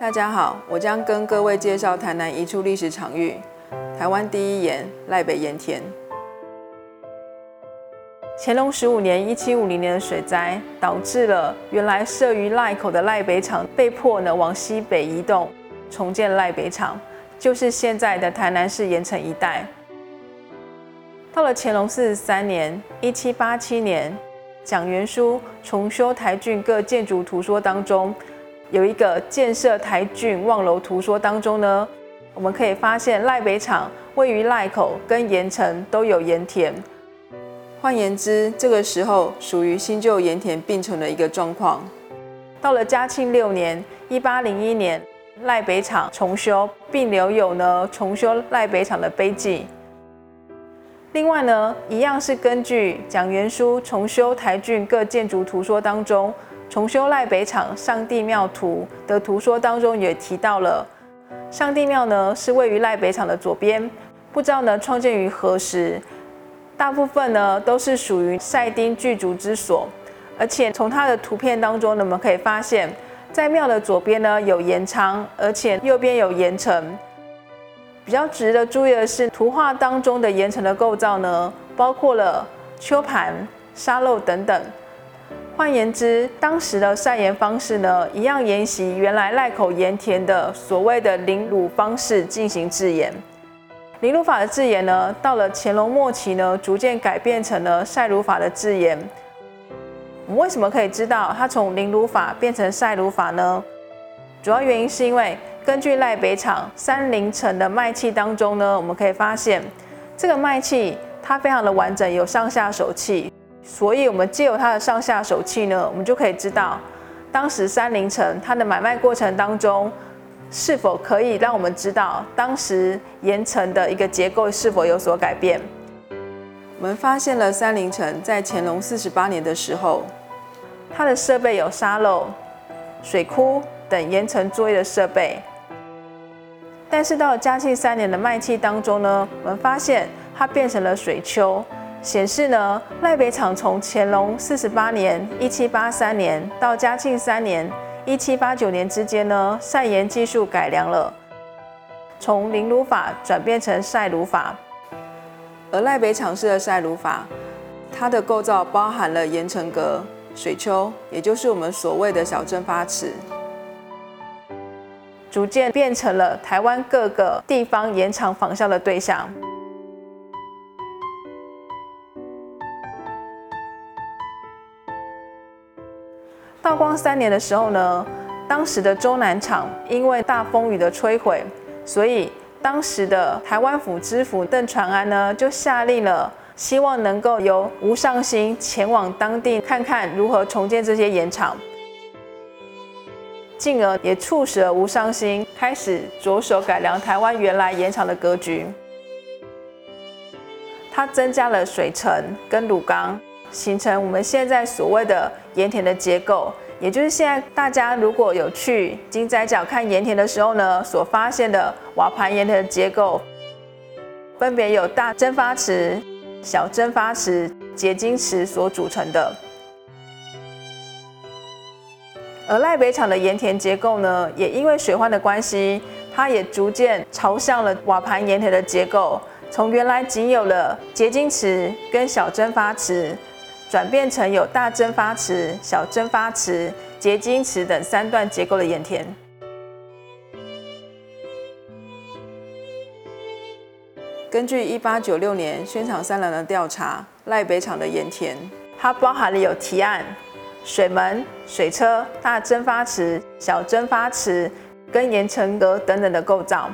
大家好，我将跟各位介绍台南一处历史场域——台湾第一盐赖北盐田。乾隆十五年（一七五零年）的水灾，导致了原来设于赖口的赖北厂被迫呢往西北移动，重建赖北厂，就是现在的台南市盐城一带。到了乾隆四十三年（一七八七年），蒋元书重修台郡各建筑图说当中，有一个建设台郡望楼图说当中呢，我们可以发现赖北厂位于赖口跟盐城都有盐田。换言之，这个时候属于新旧盐田并存的一个状况。到了嘉庆六年（一八零一年），赖北厂重修，并留有呢重修赖北厂的碑记。另外呢，一样是根据蒋元书重修台郡各建筑图说当中，重修赖北厂上帝庙图的图说当中也提到了，上帝庙呢是位于赖北厂的左边，不知道呢创建于何时。大部分呢都是属于赛丁巨族之所，而且从它的图片当中呢，我们可以发现，在庙的左边呢有盐仓，而且右边有盐城。比较值得注意的是，图画当中的盐城的构造呢，包括了丘盘、沙漏等等。换言之，当时的晒盐方式呢，一样沿袭原来赖口盐田的所谓的淋卤方式进行制盐。淋卤法的制盐呢，到了乾隆末期呢，逐渐改变成了晒卤法的制盐。我们为什么可以知道它从淋卤法变成晒卤法呢？主要原因是因为根据赖北厂三零层的麦器当中呢，我们可以发现这个麦器它非常的完整，有上下手器。所以，我们借由它的上下手器呢，我们就可以知道当时三零层它的买卖过程当中。是否可以让我们知道当时盐城的一个结构是否有所改变？我们发现了三陵城在乾隆四十八年的时候，它的设备有沙漏、水库等盐城作业的设备。但是到了嘉庆三年的卖气当中呢，我们发现它变成了水丘，显示呢赖北厂从乾隆四十八年（一七八三年）到嘉庆三年。一七八九年之间呢，晒盐技术改良了，从淋卤法转变成晒卤法。而赖北厂式的晒卤法，它的构造包含了盐城阁、水丘，也就是我们所谓的小蒸发池，逐渐变成了台湾各个地方盐场仿效的对象。道光三年的时候呢，当时的中南厂因为大风雨的摧毁，所以当时的台湾府知府邓传安呢，就下令了，希望能够由吴尚新前往当地看看如何重建这些盐场，进而也促使了吴尚新开始着手改良台湾原来盐场的格局。他增加了水层跟卤缸。形成我们现在所谓的盐田的结构，也就是现在大家如果有去金仔角看盐田的时候呢，所发现的瓦盘盐田的结构，分别有大蒸发池、小蒸发池、结晶池所组成的。而赖北厂的盐田结构呢，也因为水患的关系，它也逐渐朝向了瓦盘盐田的结构，从原来仅有的结晶池跟小蒸发池。转变成有大蒸发池、小蒸发池、结晶池等三段结构的盐田。根据一八九六年宣厂三郎的调查，赖北厂的盐田，它包含了有提案、水门、水车、大蒸发池、小蒸发池跟盐城阁等等的构造。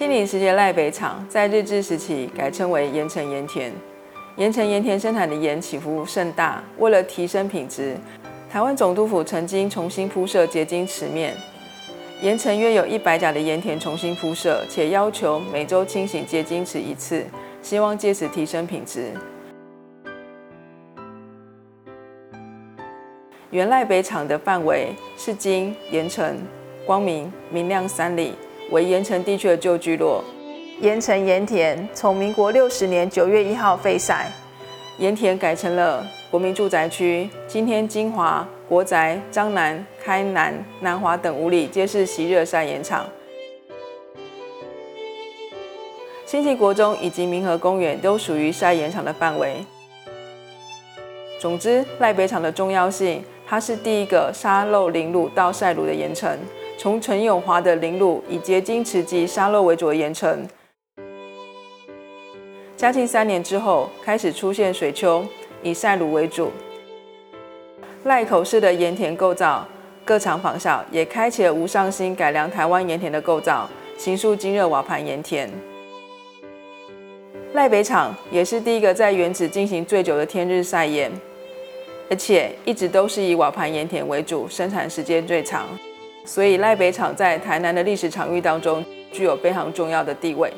清领时期赖北厂在日治时期改称为盐城盐田。盐城盐田生产的盐起伏甚大，为了提升品质，台湾总督府曾经重新铺设结晶池面。盐城约有一百甲的盐田重新铺设，且要求每周清洗结晶池一次，希望借此提升品质。原赖北厂的范围是经盐城、光明、明亮三里。为盐城地区的旧聚落，盐城盐田从民国六十年九月一号废晒，盐田改成了国民住宅区。今天金华、国宅、彰南、开南、南华等五里皆是昔热晒盐场。新济国中以及民和公园都属于晒盐场的范围。总之，赖北厂的重要性，它是第一个沙漏淋卤到晒卤的盐城。从陈永华的淋卤以结晶池及沙漏为主的盐城。嘉庆三年之后，开始出现水丘，以晒卤为主。赖口式的盐田构造各厂仿效，也开启了无上新改良台湾盐田的构造，行塑精热瓦盘盐田。赖北厂也是第一个在原址进行最久的天日晒盐，而且一直都是以瓦盘盐田为主，生产时间最长，所以赖北厂在台南的历史场域当中具有非常重要的地位。